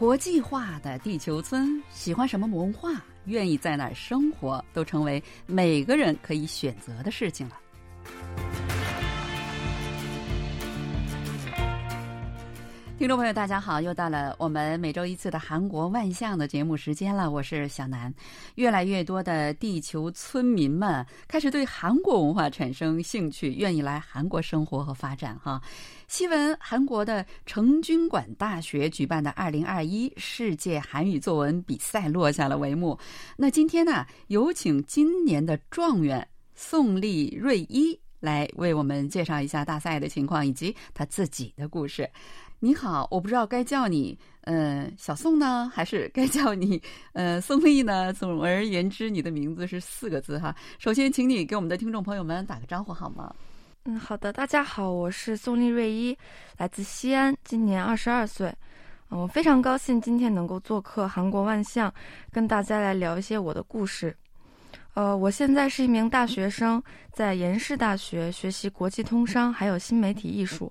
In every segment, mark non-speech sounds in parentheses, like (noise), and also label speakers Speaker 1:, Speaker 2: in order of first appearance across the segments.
Speaker 1: 国际化的地球村，喜欢什么文化，愿意在哪儿生活，都成为每个人可以选择的事情了。听众朋友，大家好！又到了我们每周一次的韩国万象的节目时间了，我是小南。越来越多的地球村民们开始对韩国文化产生兴趣，愿意来韩国生活和发展。哈，新闻：韩国的成均馆大学举办的二零二一世界韩语作文比赛落下了帷幕。那今天呢，有请今年的状元宋丽瑞一来为我们介绍一下大赛的情况以及他自己的故事。你好，我不知道该叫你呃小宋呢，还是该叫你呃宋丽呢？总而言之，你的名字是四个字哈。首先，请你给我们的听众朋友们打个招呼好吗？
Speaker 2: 嗯，好的，大家好，我是宋丽瑞一，来自西安，今年二十二岁。嗯，我非常高兴今天能够做客韩国万象，跟大家来聊一些我的故事。呃，我现在是一名大学生，在延世大学学习国际通商还有新媒体艺术。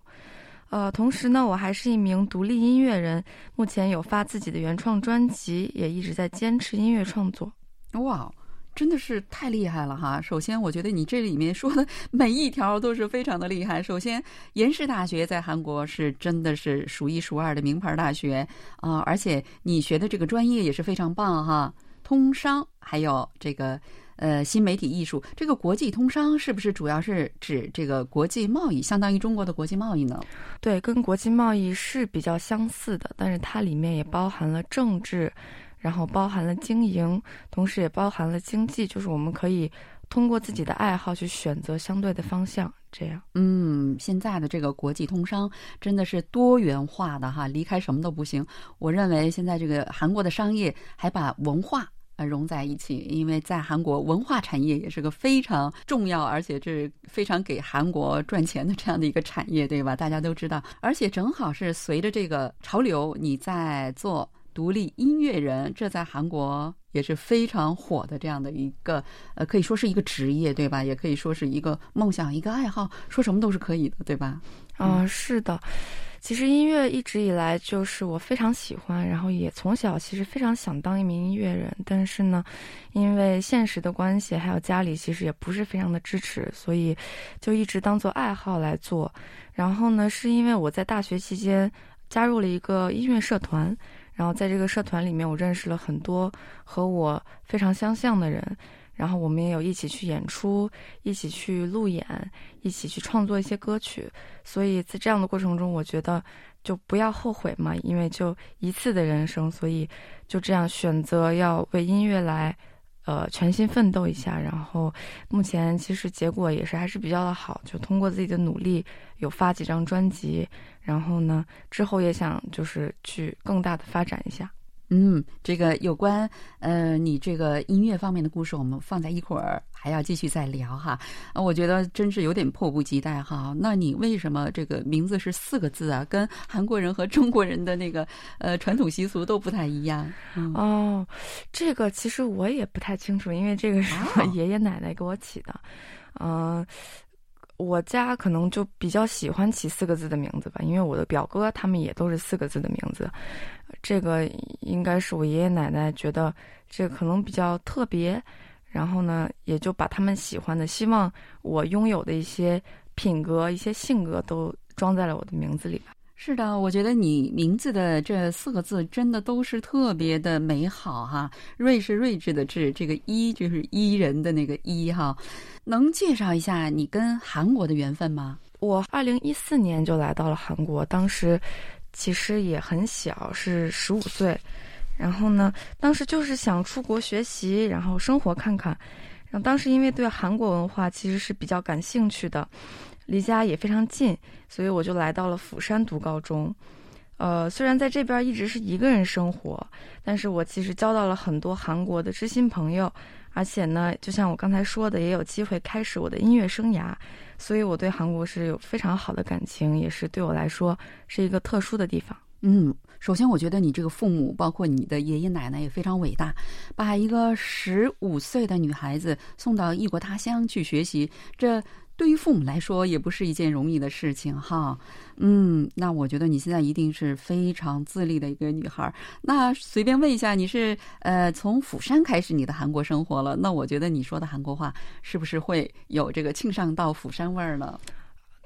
Speaker 2: 呃，同时呢，我还是一名独立音乐人，目前有发自己的原创专辑，也一直在坚持音乐创作。
Speaker 1: 哇，真的是太厉害了哈！首先，我觉得你这里面说的 (laughs) 每一条都是非常的厉害。首先，延世大学在韩国是真的是数一数二的名牌大学啊，而且你学的这个专业也是非常棒哈，通商还有这个。呃，新媒体艺术这个国际通商是不是主要是指这个国际贸易，相当于中国的国际贸易呢？
Speaker 2: 对，跟国际贸易是比较相似的，但是它里面也包含了政治，然后包含了经营，同时也包含了经济，就是我们可以通过自己的爱好去选择相对的方向。这样，
Speaker 1: 嗯，现在的这个国际通商真的是多元化的哈，离开什么都不行。我认为现在这个韩国的商业还把文化。呃，融在一起，因为在韩国文化产业也是个非常重要，而且这是非常给韩国赚钱的这样的一个产业，对吧？大家都知道，而且正好是随着这个潮流，你在做独立音乐人，这在韩国也是非常火的这样的一个，呃，可以说是一个职业，对吧？也可以说是一个梦想，一个爱好，说什么都是可以的，对吧？
Speaker 2: 啊，是的。其实音乐一直以来就是我非常喜欢，然后也从小其实非常想当一名音乐人，但是呢，因为现实的关系，还有家里其实也不是非常的支持，所以就一直当做爱好来做。然后呢，是因为我在大学期间加入了一个音乐社团，然后在这个社团里面，我认识了很多和我非常相像的人。然后我们也有一起去演出，一起去路演，一起去创作一些歌曲。所以在这样的过程中，我觉得就不要后悔嘛，因为就一次的人生，所以就这样选择要为音乐来，呃，全心奋斗一下。然后目前其实结果也是还是比较的好，就通过自己的努力，有发几张专辑。然后呢，之后也想就是去更大的发展一下。
Speaker 1: 嗯，这个有关呃你这个音乐方面的故事，我们放在一会儿还要继续再聊哈。我觉得真是有点迫不及待哈。那你为什么这个名字是四个字啊？跟韩国人和中国人的那个呃传统习俗都不太一样。
Speaker 2: 哦，这个其实我也不太清楚，因为这个是我爷爷奶奶给我起的。嗯。我家可能就比较喜欢起四个字的名字吧，因为我的表哥他们也都是四个字的名字，这个应该是我爷爷奶奶觉得这可能比较特别，然后呢，也就把他们喜欢的、希望我拥有的一些品格、一些性格都装在了我的名字里吧。
Speaker 1: 是的，我觉得你名字的这四个字真的都是特别的美好哈。睿是睿智的智，这个一就是伊人的那个伊哈。能介绍一下你跟韩国的缘分吗？
Speaker 2: 我二零一四年就来到了韩国，当时其实也很小，是十五岁。然后呢，当时就是想出国学习，然后生活看看。然后当时因为对韩国文化其实是比较感兴趣的。离家也非常近，所以我就来到了釜山读高中。呃，虽然在这边一直是一个人生活，但是我其实交到了很多韩国的知心朋友，而且呢，就像我刚才说的，也有机会开始我的音乐生涯，所以我对韩国是有非常好的感情，也是对我来说是一个特殊的地方。
Speaker 1: 嗯，首先我觉得你这个父母，包括你的爷爷奶奶也非常伟大，把一个十五岁的女孩子送到异国他乡去学习，这对于父母来说也不是一件容易的事情哈。嗯，那我觉得你现在一定是非常自立的一个女孩。那随便问一下，你是呃从釜山开始你的韩国生活了？那我觉得你说的韩国话是不是会有这个庆尚到釜山味儿呢？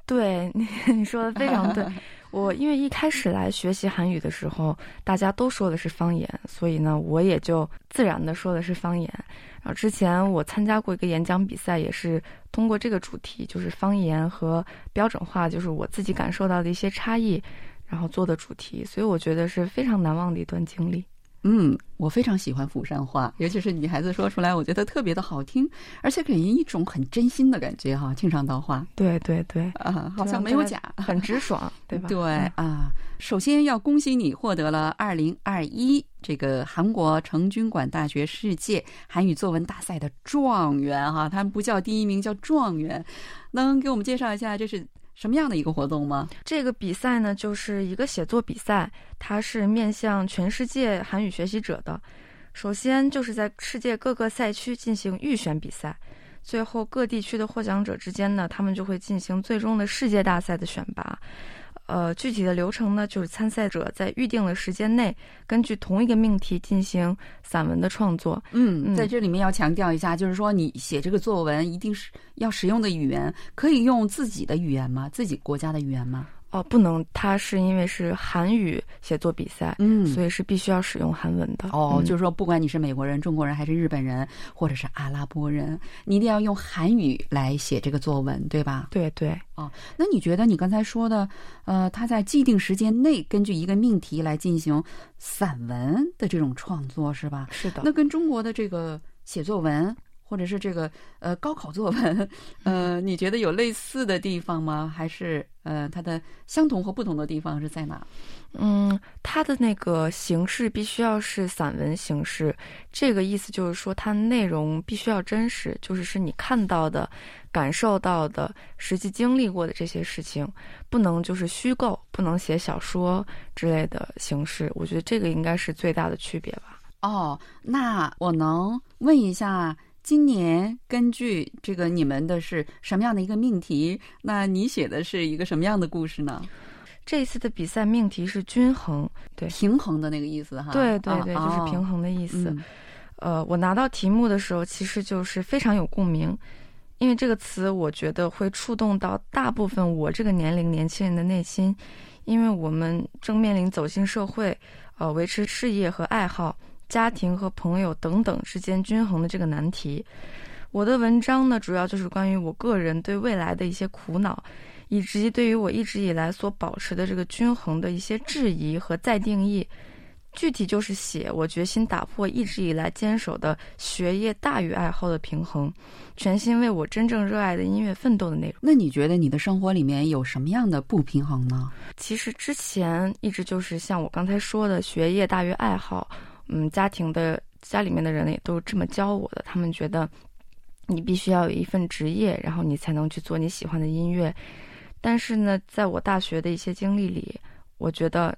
Speaker 2: 对你 (laughs) 你说的非常对。(laughs) 我因为一开始来学习韩语的时候，大家都说的是方言，所以呢，我也就自然的说的是方言。然后之前我参加过一个演讲比赛，也是通过这个主题，就是方言和标准化，就是我自己感受到的一些差异，然后做的主题。所以我觉得是非常难忘的一段经历。
Speaker 1: 嗯，我非常喜欢釜山话，尤其是女孩子说出来，我觉得特别的好听，而且给人一种很真心的感觉哈。庆尚道话，
Speaker 2: 对对对，
Speaker 1: 啊，好像没有假，
Speaker 2: 很直爽，(laughs) 对吧？
Speaker 1: 对啊，首先要恭喜你获得了二零二一这个韩国成均馆大学世界韩语作文大赛的状元哈，他们不叫第一名，叫状元，能给我们介绍一下这是？什么样的一个活动吗？
Speaker 2: 这个比赛呢，就是一个写作比赛，它是面向全世界韩语学习者的。首先就是在世界各个赛区进行预选比赛，最后各地区的获奖者之间呢，他们就会进行最终的世界大赛的选拔。呃，具体的流程呢，就是参赛者在预定的时间内，根据同一个命题进行散文的创作。
Speaker 1: 嗯，在这里面要强调一下，就是说你写这个作文一定是要使用的语言，可以用自己的语言吗？自己国家的语言吗？
Speaker 2: 哦，不能，它是因为是韩语写作比赛，
Speaker 1: 嗯，
Speaker 2: 所以是必须要使用韩文的。
Speaker 1: 哦，就是说，不管你是美国人、中国人，还是日本人，或者是阿拉伯人，你一定要用韩语来写这个作文，对吧？
Speaker 2: 对对。
Speaker 1: 哦，那你觉得你刚才说的，呃，他在既定时间内根据一个命题来进行散文的这种创作，是吧？
Speaker 2: 是的。
Speaker 1: 那跟中国的这个写作文。或者是这个呃高考作文，呃，你觉得有类似的地方吗？还是呃它的相同和不同的地方是在哪？
Speaker 2: 嗯，它的那个形式必须要是散文形式，这个意思就是说它内容必须要真实，就是是你看到的、感受到的、实际经历过的这些事情，不能就是虚构，不能写小说之类的形式。我觉得这个应该是最大的区别吧。
Speaker 1: 哦，那我能问一下？今年根据这个你们的是什么样的一个命题？那你写的是一个什么样的故事呢？
Speaker 2: 这一次的比赛命题是均衡，对
Speaker 1: 平衡的那个意思哈。
Speaker 2: 对对对，就是平衡的意思。呃，我拿到题目的时候，其实就是非常有共鸣，因为这个词我觉得会触动到大部分我这个年龄年轻人的内心，因为我们正面临走进社会，呃，维持事业和爱好。家庭和朋友等等之间均衡的这个难题，我的文章呢，主要就是关于我个人对未来的一些苦恼，以及对于我一直以来所保持的这个均衡的一些质疑和再定义。具体就是写我决心打破一直以来坚守的学业大于爱好的平衡，全心为我真正热爱的音乐奋斗的内容。
Speaker 1: 那你觉得你的生活里面有什么样的不平衡呢？
Speaker 2: 其实之前一直就是像我刚才说的，学业大于爱好。嗯，家庭的家里面的人也都这么教我的。他们觉得你必须要有一份职业，然后你才能去做你喜欢的音乐。但是呢，在我大学的一些经历里，我觉得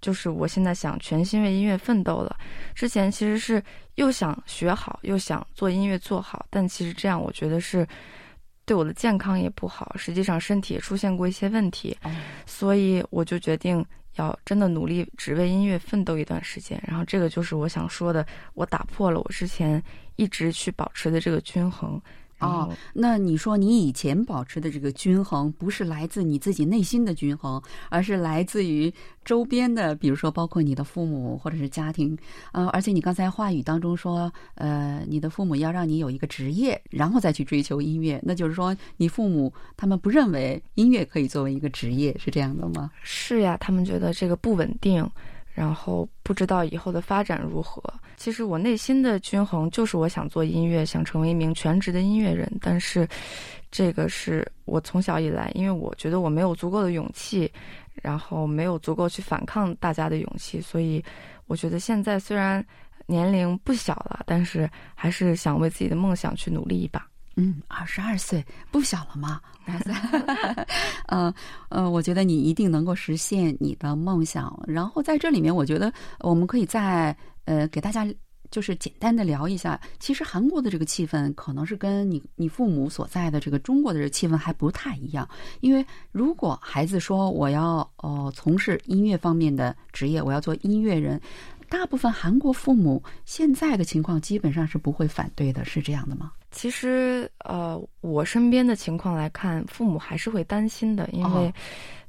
Speaker 2: 就是我现在想全心为音乐奋斗了。之前其实是又想学好，又想做音乐做好，但其实这样我觉得是对我的健康也不好。实际上身体也出现过一些问题，所以我就决定。要真的努力，只为音乐奋斗一段时间，然后这个就是我想说的，我打破了我之前一直去保持的这个均衡。
Speaker 1: 哦，那你说你以前保持的这个均衡，不是来自你自己内心的均衡，而是来自于周边的，比如说包括你的父母或者是家庭，呃，而且你刚才话语当中说，呃，你的父母要让你有一个职业，然后再去追求音乐，那就是说你父母他们不认为音乐可以作为一个职业，是这样的吗？
Speaker 2: 是呀，他们觉得这个不稳定。然后不知道以后的发展如何。其实我内心的均衡就是我想做音乐，想成为一名全职的音乐人。但是，这个是我从小以来，因为我觉得我没有足够的勇气，然后没有足够去反抗大家的勇气，所以我觉得现在虽然年龄不小了，但是还是想为自己的梦想去努力一把。
Speaker 1: 嗯，二十二岁不小了吗？(laughs) 哇塞，呃呃，我觉得你一定能够实现你的梦想。然后在这里面，我觉得我们可以再呃给大家就是简单的聊一下，其实韩国的这个气氛可能是跟你你父母所在的这个中国的这个气氛还不太一样。因为如果孩子说我要哦从事音乐方面的职业，我要做音乐人，大部分韩国父母现在的情况基本上是不会反对的，是这样的吗？
Speaker 2: 其实，呃，我身边的情况来看，父母还是会担心的，因为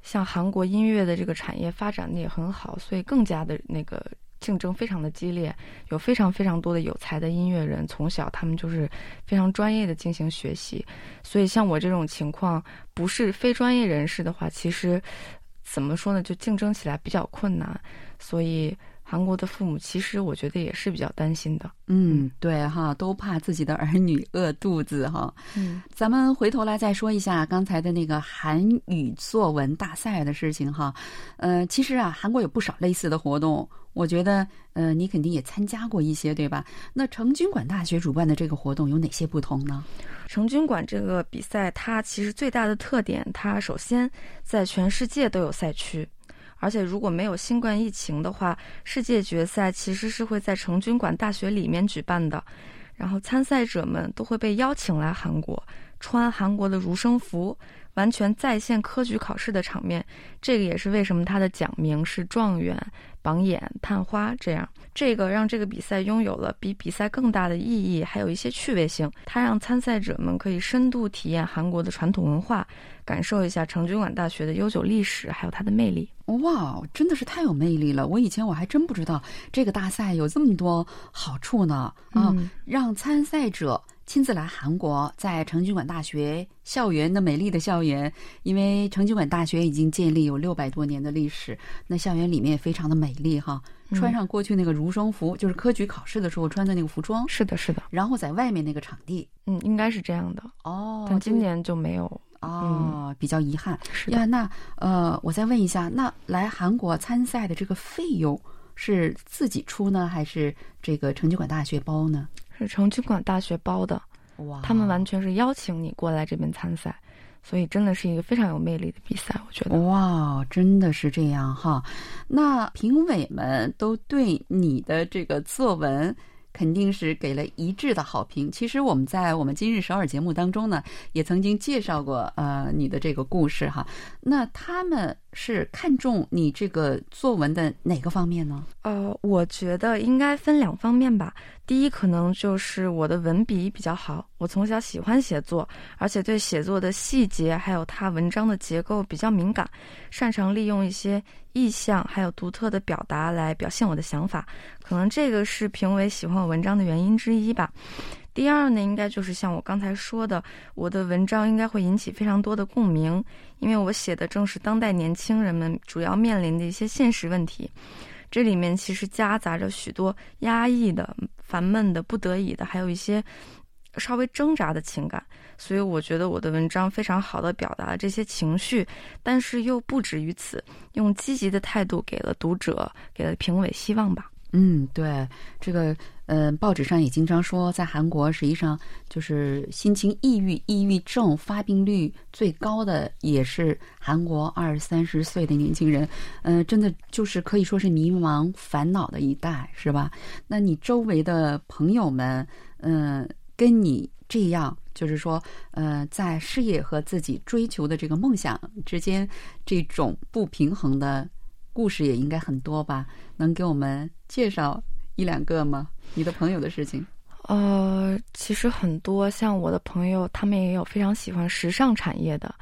Speaker 2: 像韩国音乐的这个产业发展的也很好，所以更加的那个竞争非常的激烈，有非常非常多的有才的音乐人，从小他们就是非常专业的进行学习，所以像我这种情况，不是非专业人士的话，其实怎么说呢，就竞争起来比较困难，所以。韩国的父母其实我觉得也是比较担心的。
Speaker 1: 嗯，对哈，都怕自己的儿女饿肚子哈。
Speaker 2: 嗯，
Speaker 1: 咱们回头来再说一下刚才的那个韩语作文大赛的事情哈。呃，其实啊，韩国有不少类似的活动，我觉得呃，你肯定也参加过一些，对吧？那成均馆大学主办的这个活动有哪些不同呢？
Speaker 2: 成均馆这个比赛，它其实最大的特点，它首先在全世界都有赛区。而且如果没有新冠疫情的话，世界决赛其实是会在成均馆大学里面举办的，然后参赛者们都会被邀请来韩国，穿韩国的儒生服，完全在线科举考试的场面。这个也是为什么他的奖名是状元、榜眼、探花这样。这个让这个比赛拥有了比比赛更大的意义，还有一些趣味性。它让参赛者们可以深度体验韩国的传统文化，感受一下成均馆大学的悠久历史，还有它的魅力。
Speaker 1: 哇，真的是太有魅力了！我以前我还真不知道这个大赛有这么多好处呢。啊，让参赛者亲自来韩国，在成均馆大学校园的美丽的校园，因为成均馆大学已经建立有六百多年的历史，那校园里面也非常的美丽哈。穿上过去那个儒生服，就是科举考试的时候穿的那个服装。
Speaker 2: 是的，是的。
Speaker 1: 然后在外面那个场地，
Speaker 2: 嗯，应该是这样的。
Speaker 1: 哦，
Speaker 2: 但今年就没有。
Speaker 1: 哦，比较遗憾。
Speaker 2: 是
Speaker 1: 呀，那呃，我再问一下，那来韩国参赛的这个费用是自己出呢，还是这个成均馆大学包呢？
Speaker 2: 是成均馆大学包的。
Speaker 1: 哇，
Speaker 2: 他们完全是邀请你过来这边参赛。所以真的是一个非常有魅力的比赛，我觉得。
Speaker 1: 哇，真的是这样哈！那评委们都对你的这个作文肯定是给了一致的好评。其实我们在我们今日首尔节目当中呢，也曾经介绍过呃你的这个故事哈。那他们。是看重你这个作文的哪个方面呢？
Speaker 2: 呃，我觉得应该分两方面吧。第一，可能就是我的文笔比较好，我从小喜欢写作，而且对写作的细节还有它文章的结构比较敏感，擅长利用一些意象还有独特的表达来表现我的想法。可能这个是评委喜欢我文章的原因之一吧。第二呢，应该就是像我刚才说的，我的文章应该会引起非常多的共鸣，因为我写的正是当代年轻人们主要面临的一些现实问题。这里面其实夹杂着许多压抑的、烦闷的、不得已的，还有一些稍微挣扎的情感。所以我觉得我的文章非常好的表达了这些情绪，但是又不止于此，用积极的态度给了读者、给了评委希望吧。
Speaker 1: 嗯，对，这个，嗯，报纸上也经常说，在韩国实际上就是心情抑郁、抑郁症发病率最高的也是韩国二三十岁的年轻人，嗯，真的就是可以说是迷茫、烦恼的一代，是吧？那你周围的朋友们，嗯，跟你这样，就是说，呃，在事业和自己追求的这个梦想之间，这种不平衡的。故事也应该很多吧？能给我们介绍一两个吗？你的朋友的事情？
Speaker 2: 呃，其实很多，像我的朋友，他们也有非常喜欢时尚产业的。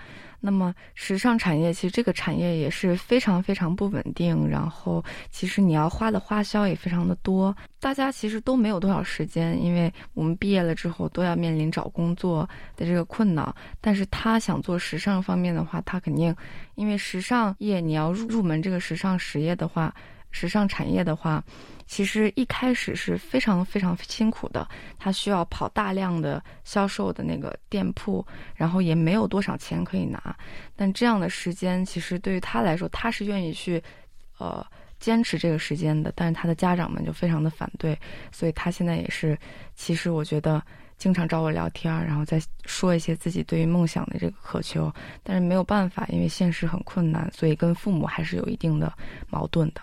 Speaker 2: 那么，时尚产业其实这个产业也是非常非常不稳定，然后其实你要花的花销也非常的多，大家其实都没有多少时间，因为我们毕业了之后都要面临找工作的这个困难。但是他想做时尚方面的话，他肯定，因为时尚业你要入入门这个时尚实业的话。时尚产业的话，其实一开始是非常非常辛苦的，他需要跑大量的销售的那个店铺，然后也没有多少钱可以拿。但这样的时间，其实对于他来说，他是愿意去，呃，坚持这个时间的。但是他的家长们就非常的反对，所以他现在也是，其实我觉得经常找我聊天，然后再说一些自己对于梦想的这个渴求。但是没有办法，因为现实很困难，所以跟父母还是有一定的矛盾的。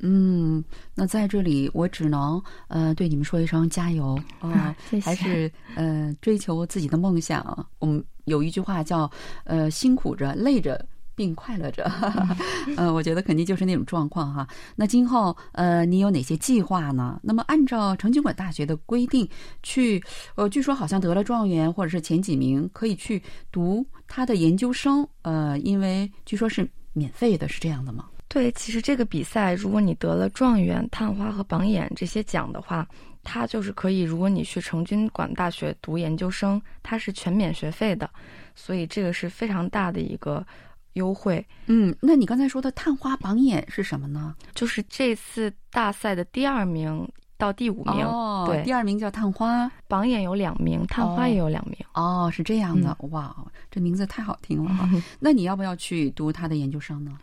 Speaker 1: 嗯，那在这里我只能呃对你们说一声加油啊！还是呃追求自己的梦想。我们有一句话叫呃辛苦着累着并快乐着，(laughs) 呃，我觉得肯定就是那种状况哈。那今后呃你有哪些计划呢？那么按照成均馆大学的规定去，呃，据说好像得了状元或者是前几名可以去读他的研究生，呃，因为据说是免费的，是这样的吗？
Speaker 2: 对，其实这个比赛，如果你得了状元、探花和榜眼这些奖的话，它就是可以。如果你去成均馆大学读研究生，它是全免学费的，所以这个是非常大的一个优惠。
Speaker 1: 嗯，那你刚才说的探花、榜眼是什么呢？
Speaker 2: 就是这次大赛的第二名到第五名。
Speaker 1: 哦，
Speaker 2: 对，
Speaker 1: 第二名叫探花，
Speaker 2: 榜眼有两名，探花也有两名。
Speaker 1: 哦，是这样的，哇，这名字太好听了哈。(laughs) 那你要不要去读他的研究生呢？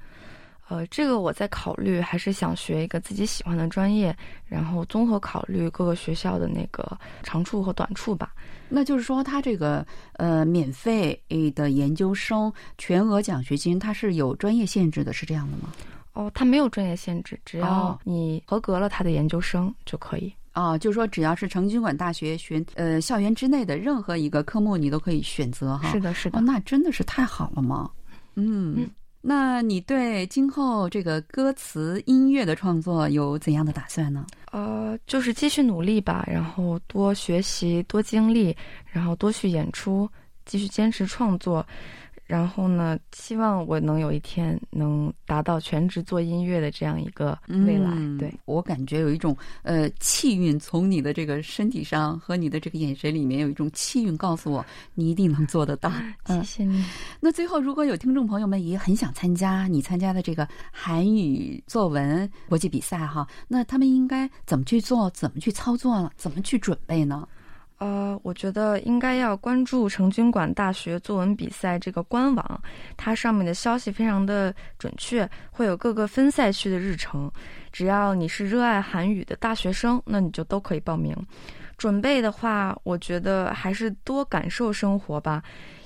Speaker 2: 呃，这个我在考虑，还是想学一个自己喜欢的专业，然后综合考虑各个学校的那个长处和短处吧。
Speaker 1: 那就是说，他这个呃免费的研究生全额奖学金，它是有专业限制的，是这样的吗？
Speaker 2: 哦，它没有专业限制，只要你合格了他的研究生就可以。
Speaker 1: 哦，就是说，只要是成均馆大学学呃校园之内的任何一个科目，你都可以选择哈。
Speaker 2: 是的，是的。
Speaker 1: 哦，那真的是太好了吗？嗯。那你对今后这个歌词音乐的创作有怎样的打算呢？
Speaker 2: 呃，就是继续努力吧，然后多学习、多经历，然后多去演出，继续坚持创作。然后呢，希望我能有一天能达到全职做音乐的这样一个未来。对
Speaker 1: 我感觉有一种呃气运从你的这个身体上和你的这个眼神里面有一种气运告诉我，你一定能做得到。
Speaker 2: 谢谢你。
Speaker 1: 那最后，如果有听众朋友们也很想参加你参加的这个韩语作文国际比赛哈，那他们应该怎么去做？怎么去操作了？怎么去准备呢？
Speaker 2: 呃，我觉得应该要关注成均馆大学作文比赛这个官网，它上面的消息非常的准确，会有各个分赛区的日程。只要你是热爱韩语的大学生，那你就都可以报名。准备的话，我觉得还是多感受生活吧，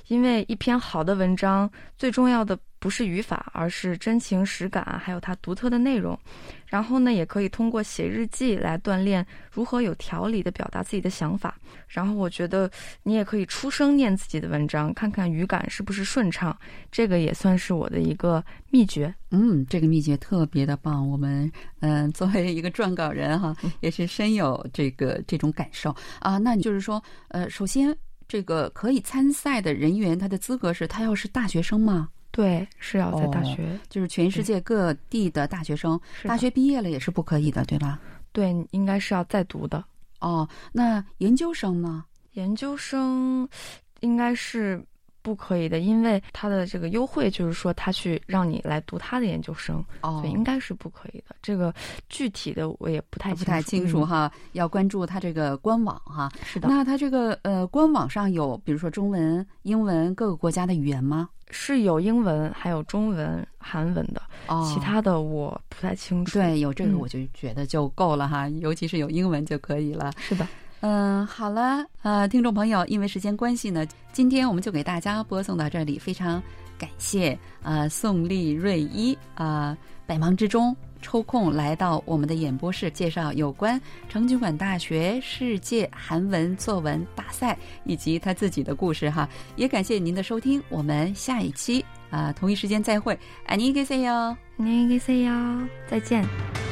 Speaker 2: 因为一篇好的文章最重要的。不是语法，而是真情实感，还有它独特的内容。然后呢，也可以通过写日记来锻炼如何有条理的表达自己的想法。然后我觉得你也可以出声念自己的文章，看看语感是不是顺畅。这个也算是我的一个秘诀。
Speaker 1: 嗯，这个秘诀特别的棒。我们嗯，作为一个撰稿人哈，(laughs) 也是深有这个这种感受啊。那你就是说，呃，首先这个可以参赛的人员，他的资格是他要是大学生吗？
Speaker 2: 对，是要在大学，
Speaker 1: 就是全世界各地的大学生，大学毕业了也是不可以的，对吧？
Speaker 2: 对，应该是要再读的。
Speaker 1: 哦，那研究生呢？
Speaker 2: 研究生应该是。不可以的，因为他的这个优惠就是说他去让你来读他的研究生，
Speaker 1: 所
Speaker 2: 以应该是不可以的。这个具体的我也不太
Speaker 1: 不太清楚哈，要关注他这个官网哈。
Speaker 2: 是的，
Speaker 1: 那他这个呃官网上有比如说中文、英文各个国家的语言吗？
Speaker 2: 是有英文，还有中文、韩文的，哦其他的我不太清楚。
Speaker 1: 对，有这个我就觉得就够了哈，尤其是有英文就可以了。
Speaker 2: 是的。
Speaker 1: 嗯，好了，呃，听众朋友，因为时间关系呢，今天我们就给大家播送到这里。非常感谢呃宋丽瑞一啊，百忙之中抽空来到我们的演播室，介绍有关成均馆大学世界韩文作文大赛以及他自己的故事哈。也感谢您的收听，我们下一期啊同一时间再会，안녕히계세 요，
Speaker 2: 안녕히계세 요， 再见。